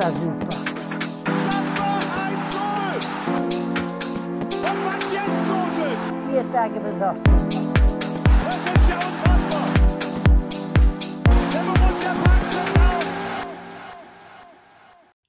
war super. Tage.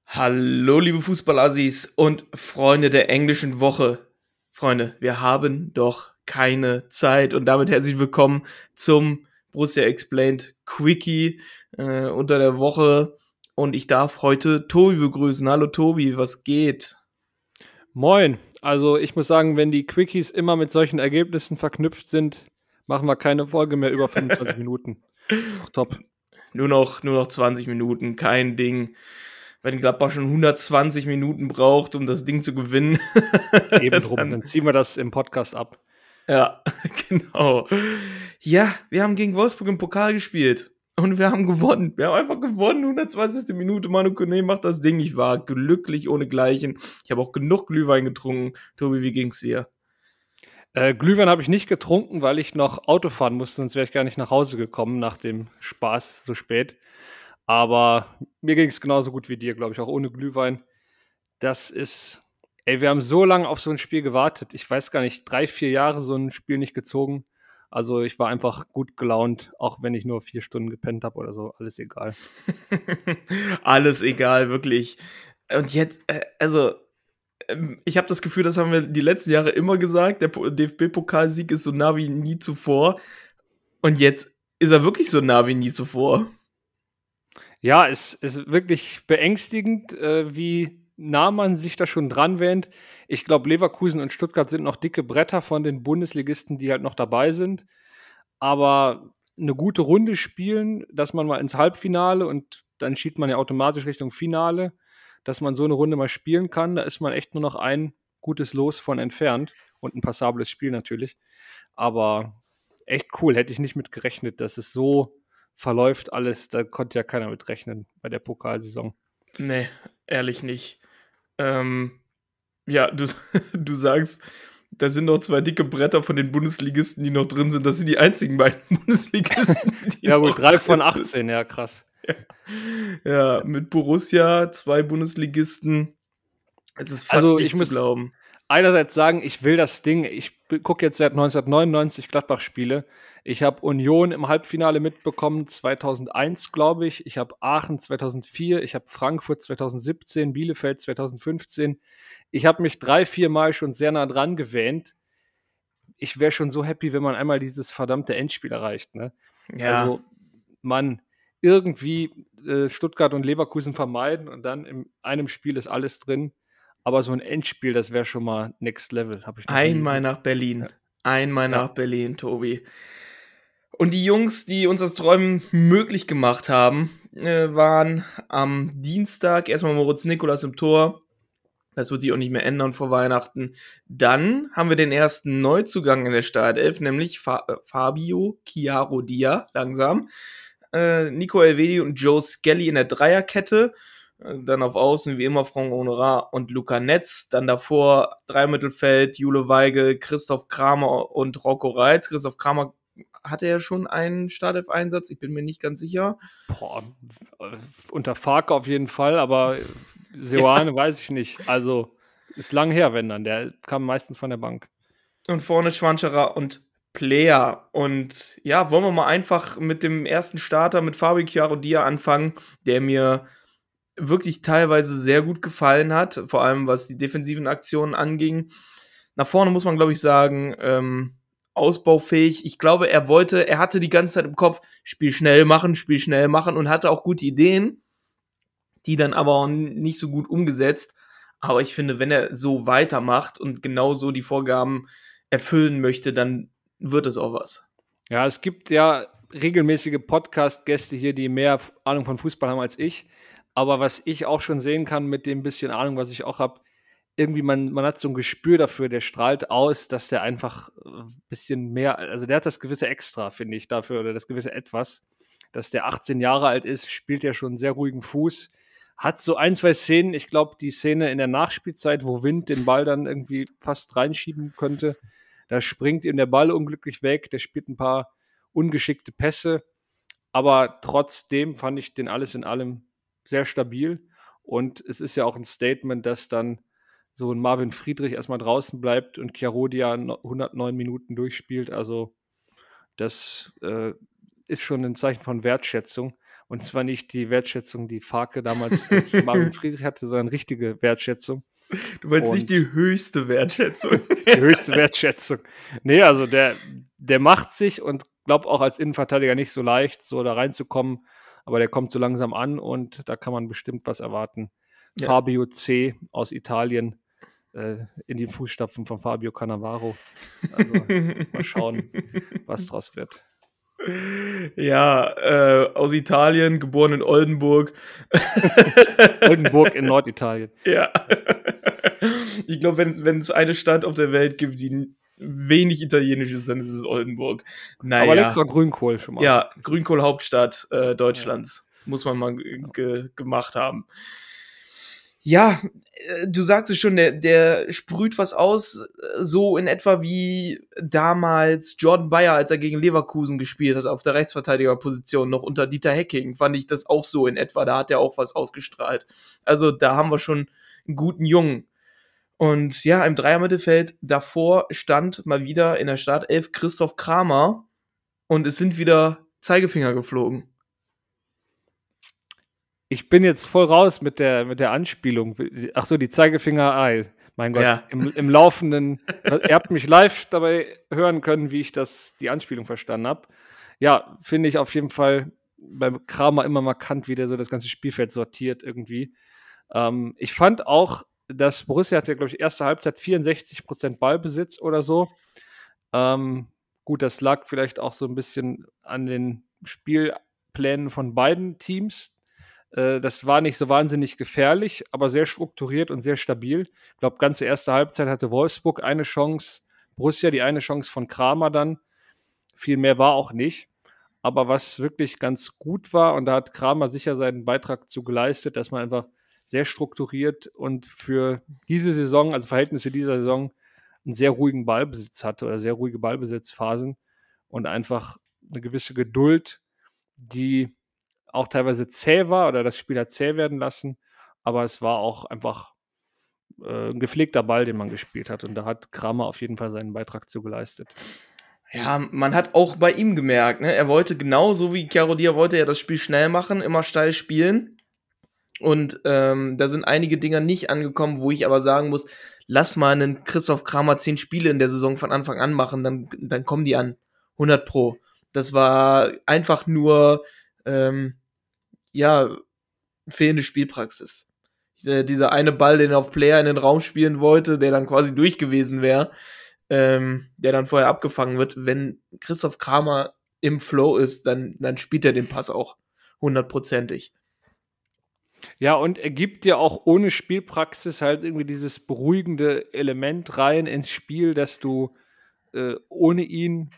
Hallo, liebe Fußballassis und Freunde der englischen Woche. Freunde, wir haben doch keine Zeit und damit herzlich willkommen zum Borussia Explained Quickie äh, unter der Woche. Und ich darf heute Tobi begrüßen. Hallo Tobi, was geht? Moin. Also ich muss sagen, wenn die Quickies immer mit solchen Ergebnissen verknüpft sind, machen wir keine Folge mehr über 25 Minuten. Top. Nur noch, nur noch 20 Minuten, kein Ding. Wenn Gladbach schon 120 Minuten braucht, um das Ding zu gewinnen. Eben drum. Dann ziehen wir das im Podcast ab. Ja, genau. Ja, wir haben gegen Wolfsburg im Pokal gespielt. Und wir haben gewonnen. Wir haben einfach gewonnen. 120. Minute. Manu Kone macht das Ding. Ich war glücklich ohne Gleichen. Ich habe auch genug Glühwein getrunken. Tobi, wie ging's dir? Äh, Glühwein habe ich nicht getrunken, weil ich noch Auto fahren musste, sonst wäre ich gar nicht nach Hause gekommen nach dem Spaß so spät. Aber mir ging es genauso gut wie dir, glaube ich, auch ohne Glühwein. Das ist, ey, wir haben so lange auf so ein Spiel gewartet. Ich weiß gar nicht, drei, vier Jahre so ein Spiel nicht gezogen. Also ich war einfach gut gelaunt, auch wenn ich nur vier Stunden gepennt habe oder so. Alles egal. Alles egal, wirklich. Und jetzt, äh, also, ähm, ich habe das Gefühl, das haben wir die letzten Jahre immer gesagt. Der DFB-Pokalsieg ist so nah wie nie zuvor. Und jetzt ist er wirklich so nah wie nie zuvor. Ja, es ist wirklich beängstigend, äh, wie nah man sich da schon dran wähnt. Ich glaube, Leverkusen und Stuttgart sind noch dicke Bretter von den Bundesligisten, die halt noch dabei sind. Aber eine gute Runde spielen, dass man mal ins Halbfinale und dann schiebt man ja automatisch Richtung Finale, dass man so eine Runde mal spielen kann, da ist man echt nur noch ein gutes Los von entfernt und ein passables Spiel natürlich. Aber echt cool, hätte ich nicht mit gerechnet, dass es so verläuft alles. Da konnte ja keiner mit rechnen bei der Pokalsaison. Nee, ehrlich nicht. Ähm, ja, du, du sagst, da sind noch zwei dicke Bretter von den Bundesligisten, die noch drin sind. Das sind die einzigen beiden Bundesligisten, die Ja, gut, drei von drin sind. 18, ja, krass. Ja, mit Borussia, zwei Bundesligisten. Es ist fast Also, nicht ich zu muss- glauben. Einerseits sagen, ich will das Ding, ich gucke jetzt seit 1999 Gladbach-Spiele. Ich habe Union im Halbfinale mitbekommen, 2001, glaube ich. Ich habe Aachen 2004, ich habe Frankfurt 2017, Bielefeld 2015. Ich habe mich drei, vier Mal schon sehr nah dran gewähnt. Ich wäre schon so happy, wenn man einmal dieses verdammte Endspiel erreicht. Ne? Ja, Also, man irgendwie äh, Stuttgart und Leverkusen vermeiden und dann in einem Spiel ist alles drin. Aber so ein Endspiel, das wäre schon mal Next Level. Hab ich einmal nach Berlin. Einmal Ja. nach Berlin, Tobi. Und die Jungs, die uns das Träumen möglich gemacht haben, äh, waren am Dienstag erstmal Moritz Nikolas im Tor. Das wird sich auch nicht mehr ändern vor Weihnachten. Dann haben wir den ersten Neuzugang in der Startelf, nämlich Fa äh, Fabio Chiaro Dia, langsam. Äh, Nico Elvedi und Joe Skelly in der Dreierkette. Dann auf Außen wie immer Franck Honorar und Luca Netz. Dann davor drei Mittelfeld, Jule Weigel, Christoph Kramer und Rocco Reitz. Christoph Kramer hatte ja schon einen Startelf-Einsatz, ich bin mir nicht ganz sicher. Boah, äh, unter Farke auf jeden Fall, aber Seoane weiß ich nicht. Also ist lang her, wenn dann. Der kam meistens von der Bank. Und vorne Schwanscherer und Player. Und ja, wollen wir mal einfach mit dem ersten Starter, mit Fabio Chiarodia anfangen, der mir wirklich teilweise sehr gut gefallen hat, vor allem was die defensiven Aktionen anging. Nach vorne muss man, glaube ich, sagen, ähm, ausbaufähig. Ich glaube, er wollte, er hatte die ganze Zeit im Kopf, Spiel schnell machen, Spiel schnell machen und hatte auch gute Ideen, die dann aber auch nicht so gut umgesetzt. Aber ich finde, wenn er so weitermacht und genau so die Vorgaben erfüllen möchte, dann wird es auch was. Ja, es gibt ja regelmäßige Podcast-Gäste hier, die mehr Ahnung von Fußball haben als ich. Aber was ich auch schon sehen kann mit dem bisschen Ahnung, was ich auch habe, irgendwie man, man hat so ein Gespür dafür, der strahlt aus, dass der einfach ein bisschen mehr, also der hat das gewisse Extra, finde ich, dafür, oder das gewisse Etwas, dass der 18 Jahre alt ist, spielt ja schon sehr ruhigen Fuß, hat so ein, zwei Szenen, ich glaube, die Szene in der Nachspielzeit, wo Wind den Ball dann irgendwie fast reinschieben könnte, da springt ihm der Ball unglücklich weg, der spielt ein paar ungeschickte Pässe, aber trotzdem fand ich den alles in allem sehr stabil Und es ist ja auch ein Statement, dass dann so ein Marvin Friedrich erstmal draußen bleibt und Chiarodia 109 Minuten durchspielt. Also das äh, ist schon ein Zeichen von Wertschätzung. Und zwar nicht die Wertschätzung, die Farke damals für Marvin Friedrich hatte, sondern richtige Wertschätzung. Du meinst Und- nicht die höchste Wertschätzung. Die höchste Wertschätzung. Nee, also der, der macht sich und glaubt auch als Innenverteidiger nicht so leicht, so da reinzukommen. Aber der kommt so langsam an und da kann man bestimmt was erwarten. Ja. Fabio C. aus Italien äh, in die Fußstapfen von Fabio Cannavaro. Also mal schauen, was draus wird. Ja, äh, aus Italien, geboren in Oldenburg. Oldenburg in Norditalien. Ja. Ich glaube, wenn es eine Stadt auf der Welt gibt, die wenig italienisch ist, dann ist es Oldenburg. Aber Naja. leckerer Grünkohl schon mal. Ja, Grünkohl-Hauptstadt äh, Deutschlands. Muss man mal ge ge gemacht haben. Ja, äh, du sagst es schon, der, der sprüht was aus, äh, so in etwa wie damals Jordan Bayer, als er gegen Leverkusen gespielt hat, auf der Rechtsverteidigerposition, noch unter Dieter Hecking, fand ich das auch so in etwa. Da hat er auch was ausgestrahlt. Also da haben wir schon einen guten Jungen. Und ja, im Dreiermittelfeld davor stand mal wieder in der Startelf Christoph Kramer und es sind wieder Zeigefinger geflogen. Ich bin jetzt voll raus mit der, mit der Anspielung. Ach so, die Zeigefinger, ah, mein Gott, Ja. im, im laufenden, ihr habt mich live dabei hören können, wie ich das, die Anspielung verstanden habe. Ja, finde ich auf jeden Fall beim Kramer immer markant, wie der so das ganze Spielfeld sortiert irgendwie. Ähm, ich fand auch, dass Borussia hatte, glaube ich, erste Halbzeit 64% Ballbesitz oder so. Ähm, gut, das lag vielleicht auch so ein bisschen an den Spielplänen von beiden Teams. Äh, das war nicht so wahnsinnig gefährlich, aber sehr strukturiert und sehr stabil. Ich glaube, ganze erste Halbzeit hatte Wolfsburg eine Chance, Borussia die eine Chance von Kramer dann. Viel mehr war auch nicht. Aber was wirklich ganz gut war, und da hat Kramer sicher seinen Beitrag zu geleistet, dass man einfach sehr strukturiert und für diese Saison, also Verhältnisse dieser Saison, einen sehr ruhigen Ballbesitz hatte oder sehr ruhige Ballbesitzphasen und einfach eine gewisse Geduld, die auch teilweise zäh war oder das Spiel hat zäh werden lassen, aber es war auch einfach äh, ein gepflegter Ball, den man gespielt hat und da hat Kramer auf jeden Fall seinen Beitrag zu geleistet. Ja, man hat auch bei ihm gemerkt, ne? er wollte genauso wie Chiarodia wollte er das Spiel schnell machen, immer steil spielen. Und ähm, da sind einige Dinger nicht angekommen, wo ich aber sagen muss, lass mal einen Christoph Kramer zehn Spiele in der Saison von Anfang an machen, dann, dann kommen die an. 100 Pro. Das war einfach nur, ähm, ja, fehlende Spielpraxis. Diese, dieser eine Ball, den er auf Player in den Raum spielen wollte, der dann quasi durch gewesen wäre, ähm, der dann vorher abgefangen wird. Wenn Christoph Kramer im Flow ist, dann, dann spielt er den Pass auch hundertprozentig. Ja, und er gibt dir auch ohne Spielpraxis halt irgendwie dieses beruhigende Element rein ins Spiel, dass du äh, ohne ihn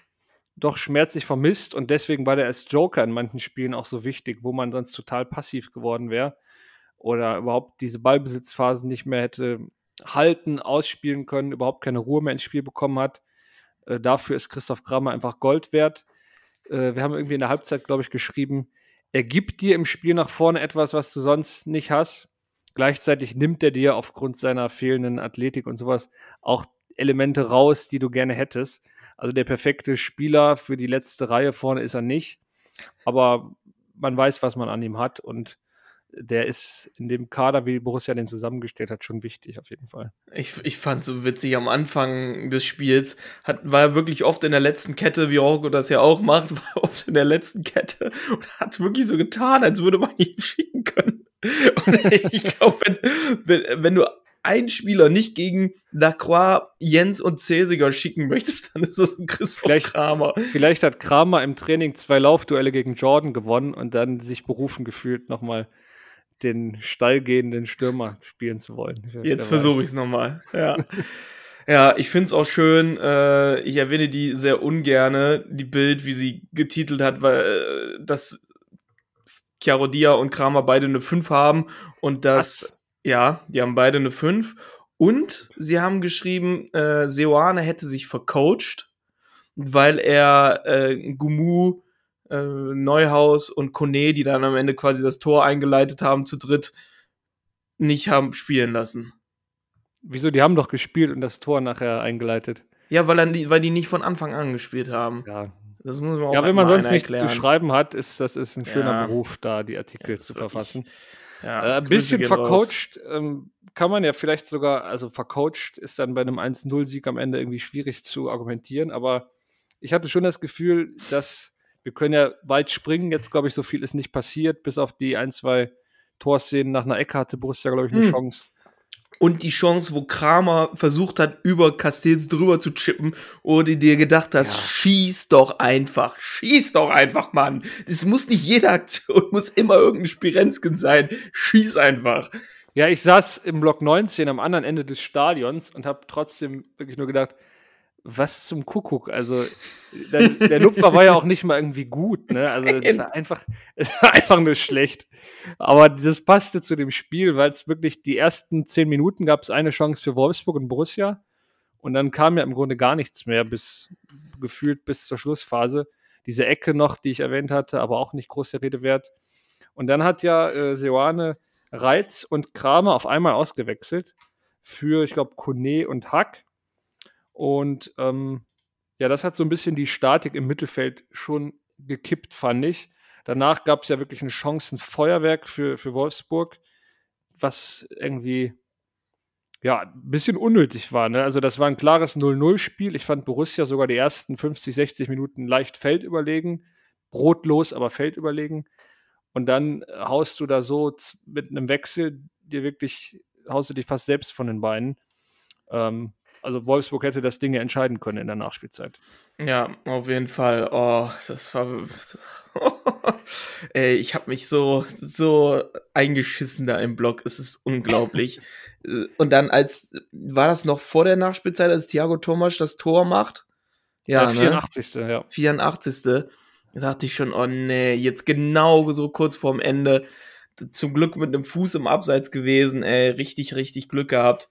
doch schmerzlich vermisst und deswegen war der als Joker in manchen Spielen auch so wichtig, wo man sonst total passiv geworden wäre oder überhaupt diese Ballbesitzphasen nicht mehr hätte halten, ausspielen können, überhaupt keine Ruhe mehr ins Spiel bekommen hat. Äh, dafür ist Christoph Kramer einfach Gold wert. Äh, wir haben irgendwie in der Halbzeit, glaube ich, geschrieben, er gibt dir im Spiel nach vorne etwas, was du sonst nicht hast. Gleichzeitig nimmt er dir aufgrund seiner fehlenden Athletik und sowas auch Elemente raus, die du gerne hättest. Also der perfekte Spieler für die letzte Reihe vorne ist er nicht. Aber man weiß, was man an ihm hat und der ist in dem Kader, wie Borussia den zusammengestellt hat, schon wichtig auf jeden Fall. Ich, ich fand so witzig am Anfang des Spiels, hat, war er wirklich oft in der letzten Kette, wie Orgo das ja auch macht, war oft in der letzten Kette und hat wirklich so getan, als würde man ihn schicken können. Und ich glaube, wenn, wenn, wenn du einen Spieler nicht gegen Lacroix, Jens und Cäsiger schicken möchtest, dann ist das ein Christoph Vielleicht- Kramer. Vielleicht hat Kramer im Training zwei Laufduelle gegen Jordan gewonnen und dann sich berufen gefühlt, nochmal den steilgehenden Stürmer spielen zu wollen. Jetzt versuche ich es nochmal. Ja. ja, ich finde es auch schön. Äh, ich erwähne die sehr ungerne, die Bild, wie sie getitelt hat, weil äh, dass Chiarodia und Kramer beide eine 5 haben und das, Was? ja, die haben beide eine 5. Und sie haben geschrieben, äh, Seoane hätte sich vercoacht, weil er äh, Gumu, äh, Neuhaus und Kone, die dann am Ende quasi das Tor eingeleitet haben, zu dritt nicht haben spielen lassen. Wieso? Die haben doch gespielt und das Tor nachher eingeleitet. Ja, weil, dann die, weil die nicht von Anfang an gespielt haben. Ja, Das muss man auch ja wenn man sonst nichts erklären. zu schreiben hat, ist das ist ein schöner Ja. Beruf, da die Artikel Ja, zu verfassen. Ja, Äh, ein bisschen vercoacht ähm, kann man ja vielleicht sogar, also vercoacht ist dann bei einem 1-0-Sieg am Ende irgendwie schwierig zu argumentieren, aber ich hatte schon das Gefühl, dass wir können ja weit springen. Jetzt, glaube ich, so viel ist nicht passiert, bis auf die ein, zwei Torszenen nach einer Ecke hatte Borussia, glaube ich, eine Hm. Chance. Und die Chance, wo Kramer versucht hat, über Castells drüber zu chippen, oder dir gedacht hast, Ja. schieß doch einfach, schieß doch einfach, Mann. Das muss nicht jede Aktion, muss immer irgendein Spirenzken sein. Schieß einfach. Ja, ich saß im Block 19 am anderen Ende des Stadions und habe trotzdem wirklich nur gedacht, was zum Kuckuck. Also der, der Lupfer war ja auch nicht mal irgendwie gut. Ne? Also es war einfach, es war einfach nur schlecht. Aber das passte zu dem Spiel, weil es wirklich die ersten zehn Minuten gab es eine Chance für Wolfsburg und Borussia. Und dann kam ja im Grunde gar nichts mehr, bis gefühlt bis zur Schlussphase. Diese Ecke noch, die ich erwähnt hatte, aber auch nicht groß der Rede wert. Und dann hat ja äh, Seoane Reitz und Kramer auf einmal ausgewechselt für, ich glaube, Kone und Hack. Und ähm, ja, das hat so ein bisschen die Statik im Mittelfeld schon gekippt, fand ich. Danach gab es ja wirklich ein Chancenfeuerwerk für, für Wolfsburg, was irgendwie ja, ein bisschen unnötig war. Ne? Also, das war ein klares 0-0-Spiel. Ich fand Borussia sogar die ersten 50, 60 Minuten leicht feldüberlegen. Brotlos, aber feldüberlegen. Und dann haust du da so mit einem Wechsel dir wirklich, haust du dich fast selbst von den Beinen. Ähm, also Wolfsburg hätte das Ding ja entscheiden können in der Nachspielzeit. Ja, auf jeden Fall. Oh, das war. Ey, ich habe mich so, so eingeschissen da im Block. Es ist unglaublich. Und dann als, war das noch vor der Nachspielzeit, als Thiago Thomas das Tor macht? Ja, ne? 84. Ja. 84. Da dachte ich schon, oh nee, jetzt genau so kurz vorm Ende. Zum Glück mit einem Fuß im Abseits gewesen, ey, richtig, richtig Glück gehabt.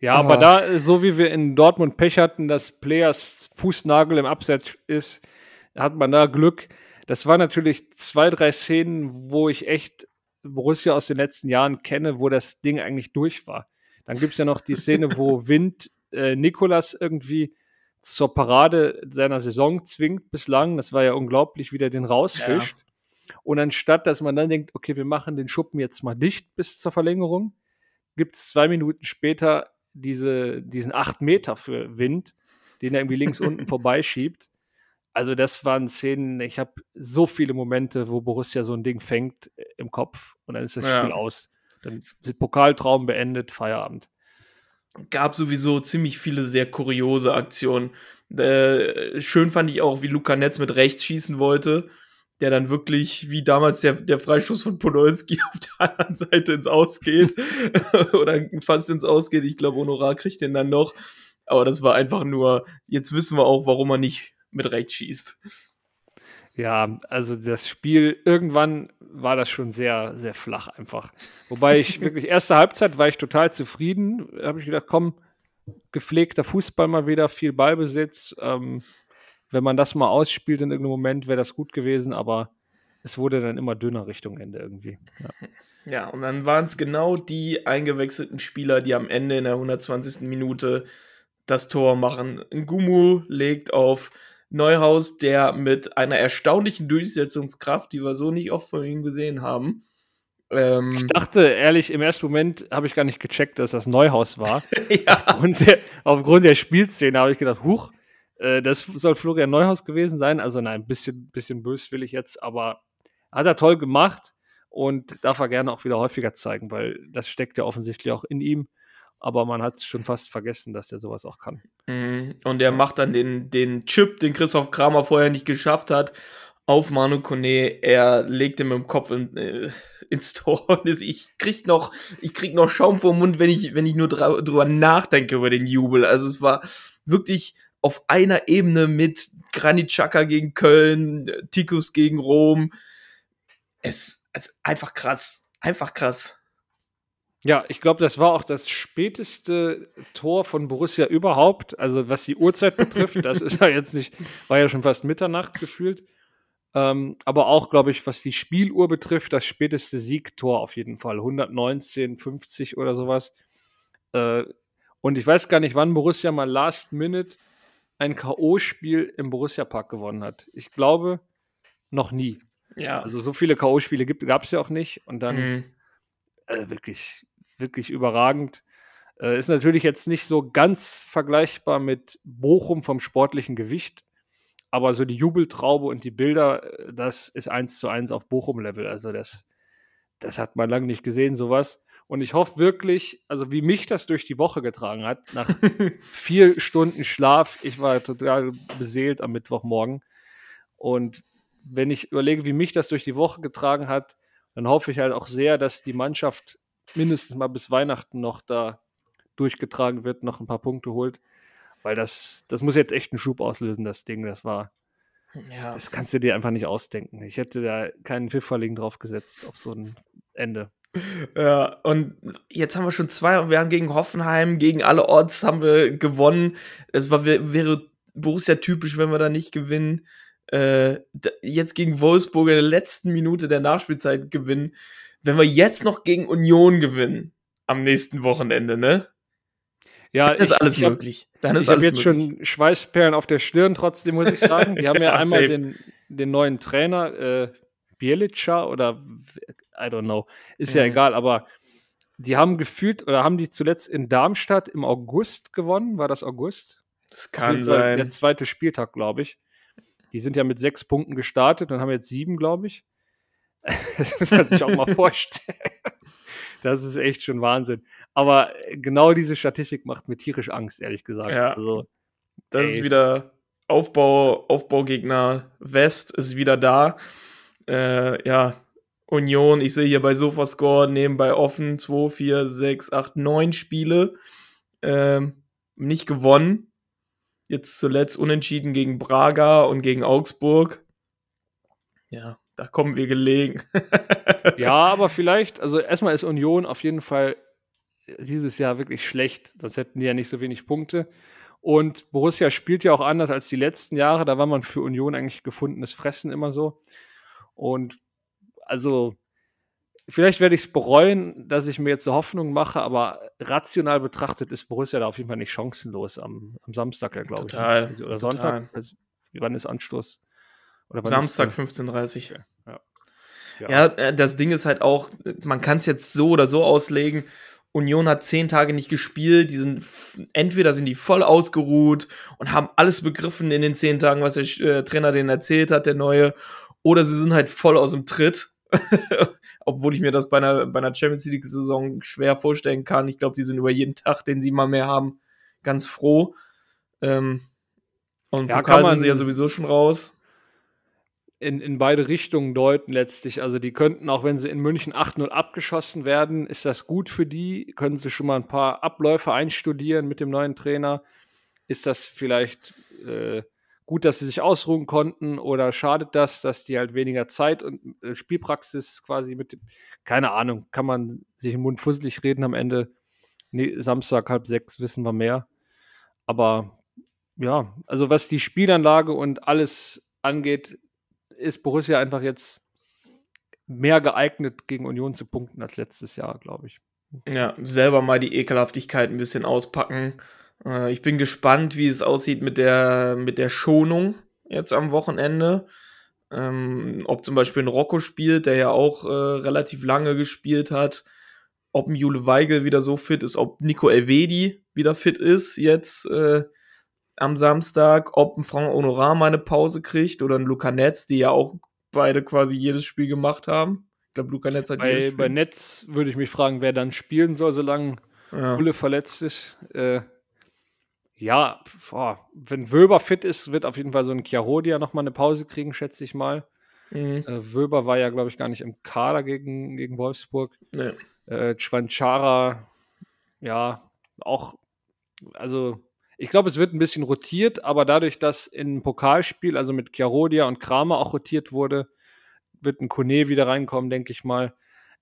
Ja, aber da, äh, so wie wir in Dortmund Pech hatten, dass Players Fußnagel im Abseits ist, hat man da Glück. Das waren natürlich zwei, drei Szenen, wo ich echt Borussia aus den letzten Jahren kenne, wo das Ding eigentlich durch war. Dann gibt es ja noch die Szene, wo Wind äh, Nikolas irgendwie zur Parade seiner Saison zwingt bislang. Das war ja unglaublich, wie der den rausfischt. Und anstatt, dass man dann denkt, okay, wir machen den Schuppen jetzt mal dicht bis zur Verlängerung, gibt es zwei Minuten später diese, diesen 8 Meter für Wind, den er irgendwie links unten vorbeischiebt. Also das waren Szenen, ich habe so viele Momente, wo Borussia so ein Ding fängt äh, im Kopf und dann ist das Ja. Spiel aus. Dann ist der Pokaltraum beendet, Feierabend. gab sowieso ziemlich viele sehr kuriose Aktionen. Äh, schön fand ich auch, wie Luca Netz mit rechts schießen wollte, der dann wirklich, wie damals der, der Freistoß von Podolski auf der anderen Seite ins Ausgeht oder fast ins Ausgeht. Ich glaube, Honorar kriegt den dann noch. Aber das war einfach nur, jetzt wissen wir auch, warum er nicht mit rechts schießt. Ja, also das Spiel, irgendwann war das schon sehr, sehr flach einfach. Wobei ich wirklich, erste Halbzeit war ich total zufrieden. Habe ich gedacht, komm, gepflegter Fußball mal wieder, viel Ballbesitz. Ähm, wenn man das mal ausspielt in irgendeinem Moment, wäre das gut gewesen, aber es wurde dann immer dünner Richtung Ende irgendwie. Ja. Ja, und dann waren es genau die eingewechselten Spieler, die am Ende in der 120. Minute das Tor machen. Ngumu legt auf Neuhaus, der mit einer erstaunlichen Durchsetzungskraft, die wir so nicht oft von ihm gesehen haben. Ähm, Ich dachte, ehrlich, im ersten Moment habe ich gar nicht gecheckt, dass das Neuhaus war. ja, aufgrund, der, aufgrund der Spielszene habe ich gedacht, huch, das soll Florian Neuhaus gewesen sein. Also nein, ein bisschen, bisschen böswillig jetzt, aber hat er toll gemacht und darf er gerne auch wieder häufiger zeigen, weil das steckt ja offensichtlich auch in ihm. Aber man hat schon fast vergessen, dass er sowas auch kann. Mhm. Und er macht dann den, den Chip, den Christoph Kramer vorher nicht geschafft hat, auf Manu Kone. Er legt ihn mit dem Kopf in, äh, ins Tor. Und es- ich krieg noch, ich krieg noch Schaum vor Mund, wenn ich, wenn ich nur drüber nachdenke über den Jubel. Also es war wirklich auf einer Ebene mit Granit Xhaka gegen Köln, Tikus gegen Rom. Es, es einfach krass. Einfach krass. Ja, ich glaube, das war auch das späteste Tor von Borussia überhaupt. Also was die Uhrzeit betrifft, das ist ja jetzt nicht, war ja schon fast Mitternacht gefühlt. Ähm, aber auch, glaube ich, was die Spieluhr betrifft, das späteste Siegtor auf jeden Fall. 119, 50 oder sowas. Äh, und ich weiß gar nicht, wann Borussia mal Last Minute ein K.O.-Spiel im Borussia-Park gewonnen hat. Ich glaube, noch nie. Ja. Also so viele K.O.-Spiele gab es ja auch nicht. Und dann Mhm. äh, wirklich, wirklich überragend. Äh, ist natürlich jetzt nicht so ganz vergleichbar mit Bochum vom sportlichen Gewicht, aber so die Jubeltraube und die Bilder, äh, das ist eins zu eins auf Bochum-Level. Also das, das hat man lange nicht gesehen, sowas. Und ich hoffe wirklich, also wie mich das durch die Woche getragen hat, nach vier Stunden Schlaf, ich war total beseelt am Mittwochmorgen. Und wenn ich überlege, wie mich das durch die Woche getragen hat, dann hoffe ich halt auch sehr, dass die Mannschaft mindestens mal bis Weihnachten noch da durchgetragen wird, noch ein paar Punkte holt. Weil das, das muss jetzt echt einen Schub auslösen, das Ding. Das war, ja. das kannst du dir einfach nicht ausdenken. Ich hätte da keinen Pfifferling drauf gesetzt auf so ein Ende. Ja, und jetzt haben wir schon zwei und wir haben gegen Hoffenheim, gegen alle Orts haben wir gewonnen. Es war, wäre Borussia typisch, wenn wir da nicht gewinnen. Äh, jetzt gegen Wolfsburg in der letzten Minute der Nachspielzeit gewinnen. Wenn wir jetzt noch gegen Union gewinnen am nächsten Wochenende, ne? Ja, Dann ist ich- alles ich hab- möglich. Dann ist ich habe jetzt möglich. schon Schweißperlen auf der Stirn, trotzdem muss ich sagen. Die haben ja, Ja, einmal safe. den, den neuen Trainer, äh, Bielica oder I don't know, ist ja Mhm. egal, aber die haben gefühlt oder haben die zuletzt in Darmstadt im August gewonnen? War das August? Das kann sein. Der zweite Spieltag, glaube ich. Die sind ja mit sechs Punkten gestartet und haben jetzt sieben, glaube ich. Das muss man sich auch mal vorstellen. Das ist echt schon Wahnsinn. Aber genau diese Statistik macht mir tierisch Angst, ehrlich gesagt. Ja. Also, Das Ey. ist wieder Aufbau, Aufbaugegner West ist wieder da. Äh, ja, Union, ich sehe hier bei Sofascore nebenbei offen 2, 4, 6, 8, 9 Spiele. Ähm, nicht gewonnen. Jetzt zuletzt unentschieden gegen Braga und gegen Augsburg. Ja, da kommen wir gelegen. ja, aber vielleicht, also erstmal ist Union auf jeden Fall dieses Jahr wirklich schlecht, sonst hätten die ja nicht so wenig Punkte. Und Borussia spielt ja auch anders als die letzten Jahre. Da war man für Union eigentlich gefundenes Fressen immer so. Und also, vielleicht werde ich es bereuen, dass ich mir jetzt so Hoffnung mache, aber rational betrachtet ist Borussia da auf jeden Fall nicht chancenlos am, am Samstag, ja, glaube ich. ne? Total, Also, Oder total. Sonntag. Also, wann ist wann Samstag ist, äh, 15.30 Uhr. ja. Ja, äh, das Ding ist halt auch, man kann es jetzt so oder so auslegen. Union hat zehn Tage nicht gespielt, die sind entweder sind die voll ausgeruht und haben alles begriffen in den zehn Tagen, was der äh, Trainer denen erzählt hat, der neue, oder sie sind halt voll aus dem Tritt. Obwohl ich mir das bei einer, bei einer Champions League-Saison schwer vorstellen kann. Ich glaube, die sind über jeden Tag, den sie mal mehr haben, ganz froh. Ähm, und Ja, Pokal kann man- sind sie ja sowieso schon raus. in, in beide Richtungen deuten letztlich. Also die könnten, auch wenn sie in München 8-0 abgeschossen werden, ist das gut für die? Können sie schon mal ein paar Abläufe einstudieren mit dem neuen Trainer? Ist das vielleicht äh, gut, dass sie sich ausruhen konnten oder schadet das, dass die halt weniger Zeit und äh, Spielpraxis quasi mit keine Ahnung, kann man sich im Mund fusselig reden am Ende. Nee, Samstag halb sechs wissen wir mehr. Aber ja, also was die Spielanlage und alles angeht, ist Borussia einfach jetzt mehr geeignet, gegen Union zu punkten als letztes Jahr, glaube ich. Ja, selber mal die Ekelhaftigkeit ein bisschen auspacken. Äh, ich bin gespannt, wie es aussieht mit der, mit der Schonung jetzt am Wochenende. Ähm, ob zum Beispiel ein Rocco spielt, der ja auch äh, relativ lange gespielt hat. Ob ein Jule Weigel wieder so fit ist, ob Nico Elvedi wieder fit ist jetzt äh, am Samstag, ob ein Frank Honorar mal eine Pause kriegt oder ein Luca Netz, die ja auch beide quasi jedes Spiel gemacht haben. Ich glaube, Luca Netz hat jedes Bei, Spiel. bei Netz würde ich mich fragen, wer dann spielen soll, solange ja. Verletzt ist. Äh, ja, boah, wenn Wöber fit ist, wird auf jeden Fall so ein Chiarodia nochmal eine Pause kriegen, schätze ich mal. Mhm. Äh, Wöber war ja, glaube ich, gar nicht im Kader gegen, gegen Wolfsburg. Nee. Äh, Chwanchara, ja, auch, also ich glaube, es wird ein bisschen rotiert, aber dadurch, dass in Pokalspiel, also mit Chiarodia und Kramer auch rotiert wurde, wird ein Kone wieder reinkommen, denke ich mal.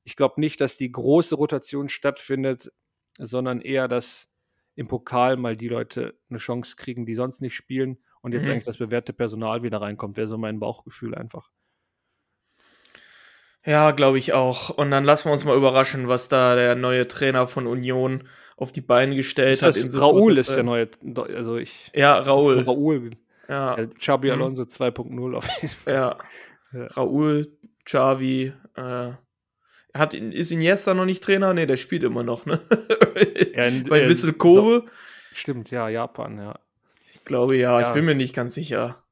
Ich glaube nicht, dass die große Rotation stattfindet, sondern eher, dass im Pokal mal die Leute eine Chance kriegen, die sonst nicht spielen und jetzt Mhm. eigentlich das bewährte Personal wieder reinkommt. Wäre so mein Bauchgefühl einfach. Ja, glaube ich auch. Und dann lassen wir uns mal überraschen, was da der neue Trainer von Union auf die Beine gestellt Das hat. in so Raoul ist der neue. Also ich. Ja, Raoul. Raoul. Ja, Ja, Xabi Mhm. Alonso 2.0 auf jeden Fall. ja. Ja. Raoul, Xavi, äh, hat, ist Iniesta noch nicht Trainer? Nee, der spielt immer noch, ne? Ja, in- Bei äh, Wissel Kobe? Stimmt, ja, Japan, ja. Ich glaube ja, Ja. ich bin mir nicht ganz sicher.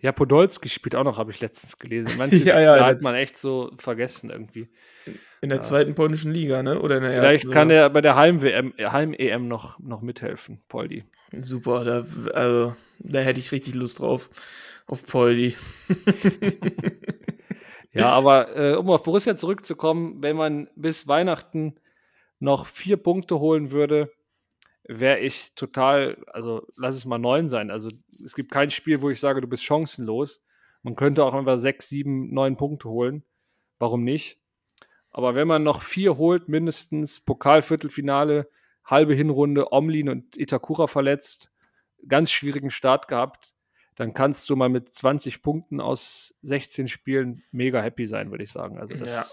Ja, Podolski spielt auch noch, habe ich letztens gelesen. Manche Ja, ja, hat man echt so vergessen irgendwie. In der zweiten polnischen Liga, ne? Oder in der Vielleicht ersten? kann sogar? er bei der Heim-WM, Heim-EM noch, noch mithelfen, Poldi. Super, da, also, da hätte ich richtig Lust drauf. Auf Poldi. Ja, aber äh, um auf Borussia zurückzukommen, wenn man bis Weihnachten noch vier Punkte holen würde, wäre ich total, also lass es mal neun sein. Also es gibt kein Spiel, wo ich sage, du bist chancenlos. Man könnte auch einfach sechs, sieben, neun Punkte holen. Warum nicht? Aber wenn man noch vier holt, mindestens Pokalviertelfinale, halbe Hinrunde, Omlin und Itakura verletzt, ganz schwierigen Start gehabt, dann kannst du mal mit 20 Punkten aus 16 Spielen mega happy sein, würde ich sagen. Also das Ja.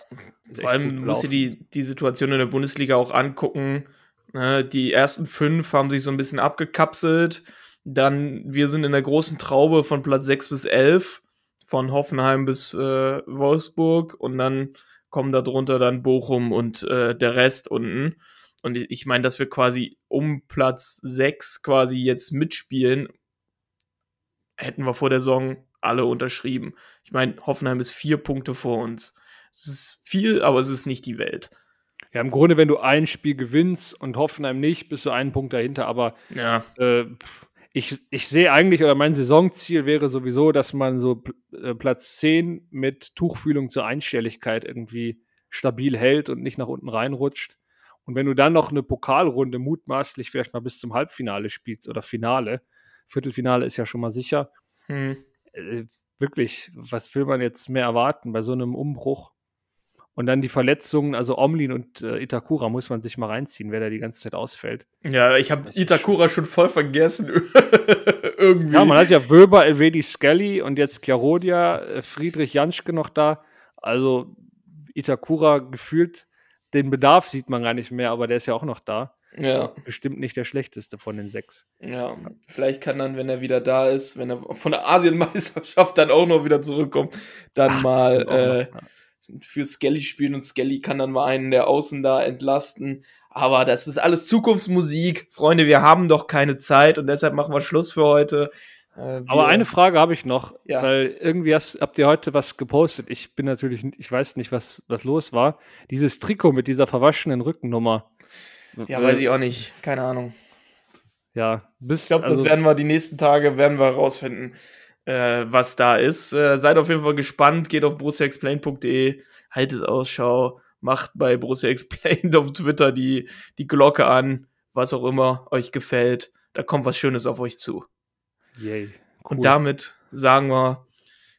Vor allem musst du die, die Situation in der Bundesliga auch angucken. Ne, die ersten fünf haben sich so ein bisschen abgekapselt. Dann, wir sind in der großen Traube von Platz 6 bis 11, von Hoffenheim bis äh, Wolfsburg. Und dann kommen da drunter dann Bochum und äh, der Rest unten. Und ich meine, dass wir quasi um Platz 6 quasi jetzt mitspielen, hätten wir vor der Saison alle unterschrieben. Ich meine, Hoffenheim ist vier Punkte vor uns. Es ist viel, aber es ist nicht die Welt. Ja, im Grunde, wenn du ein Spiel gewinnst und Hoffenheim nicht, bist du einen Punkt dahinter. Aber Ja, äh, ich, ich sehe eigentlich, oder mein Saisonziel wäre sowieso, dass man so äh, Platz 10 mit Tuchfühlung zur Einstelligkeit irgendwie stabil hält und nicht nach unten reinrutscht. Und wenn du dann noch eine Pokalrunde mutmaßlich vielleicht mal bis zum Halbfinale spielst oder Finale, Viertelfinale ist ja schon mal sicher, hm. äh, wirklich, was will man jetzt mehr erwarten bei so einem Umbruch? Und dann die Verletzungen, also Omlin und äh, Itakura muss man sich mal reinziehen, wer da die ganze Zeit ausfällt. ja ich habe Itakura schon voll vergessen. Irgendwie. Ja, man hat ja Wöber, Elvedi Skelly und jetzt Chiarodia, äh, Friedrich Janschke noch da. Also Itakura gefühlt, den Bedarf sieht man gar nicht mehr, aber der ist ja auch noch da. Ja, Bestimmt nicht der schlechteste von den sechs. ja, vielleicht kann dann, wenn er wieder da ist, wenn er von der Asienmeisterschaft dann auch noch wieder zurückkommt, dann Ach, mal äh, für Skelly spielen und Skelly kann dann mal einen der Außen da entlasten. Aber das ist alles Zukunftsmusik. Freunde, wir haben doch keine Zeit und deshalb machen wir Schluss für heute. Äh, Aber eine Frage habe ich noch, Ja. weil irgendwie hast, habt ihr heute was gepostet. Ich bin natürlich, ich weiß nicht, was, was los war. Dieses Trikot mit dieser verwaschenen Rückennummer. Ja, weiß ich auch nicht. Keine Ahnung. Ja, bis, Ich glaube, also, das werden wir die nächsten Tage werden wir rausfinden, äh, was da ist. Äh, seid auf jeden Fall gespannt. Geht auf borussiaexplained.de, haltet Ausschau, macht bei Borussia Explained auf Twitter die, die Glocke an, was auch immer euch gefällt. Da kommt was Schönes auf euch zu. yay, Und cool. damit sagen wir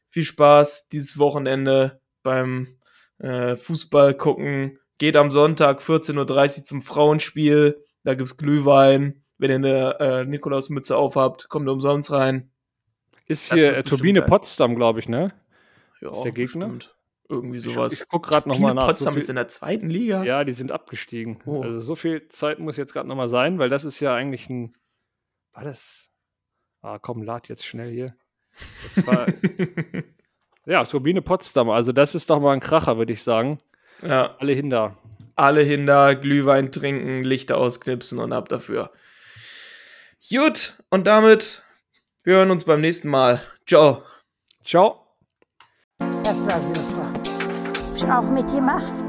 viel Spaß dieses Wochenende beim äh, Fußball gucken. Geht am Sonntag 14.30 Uhr zum Frauenspiel. Da gibt's Glühwein. Wenn ihr eine äh, Nikolausmütze aufhabt, kommt ihr umsonst rein. ist das hier äh, Turbine. Potsdam, glaube ich, ne? Ja, Ist der Gegner? bestimmt. Irgendwie Ich, sowas. ich gucke gerade Turbine nochmal nach. Potsdam so ist viel, in der zweiten Liga. ja, die sind abgestiegen. Oh. Also so viel Zeit muss jetzt gerade nochmal sein, weil das ist ja eigentlich ein. War das? Ah, komm, lad jetzt schnell hier. Das war. ja, Turbine Potsdam. Also, das ist doch mal ein Kracher, würde ich sagen. Ja, Alle hin da. alle hinter, Glühwein trinken, Lichter ausknipsen und ab dafür. Gut, und damit, wir hören uns beim nächsten Mal. Ciao. Ciao. Das war super. Hab ich auch mitgemacht.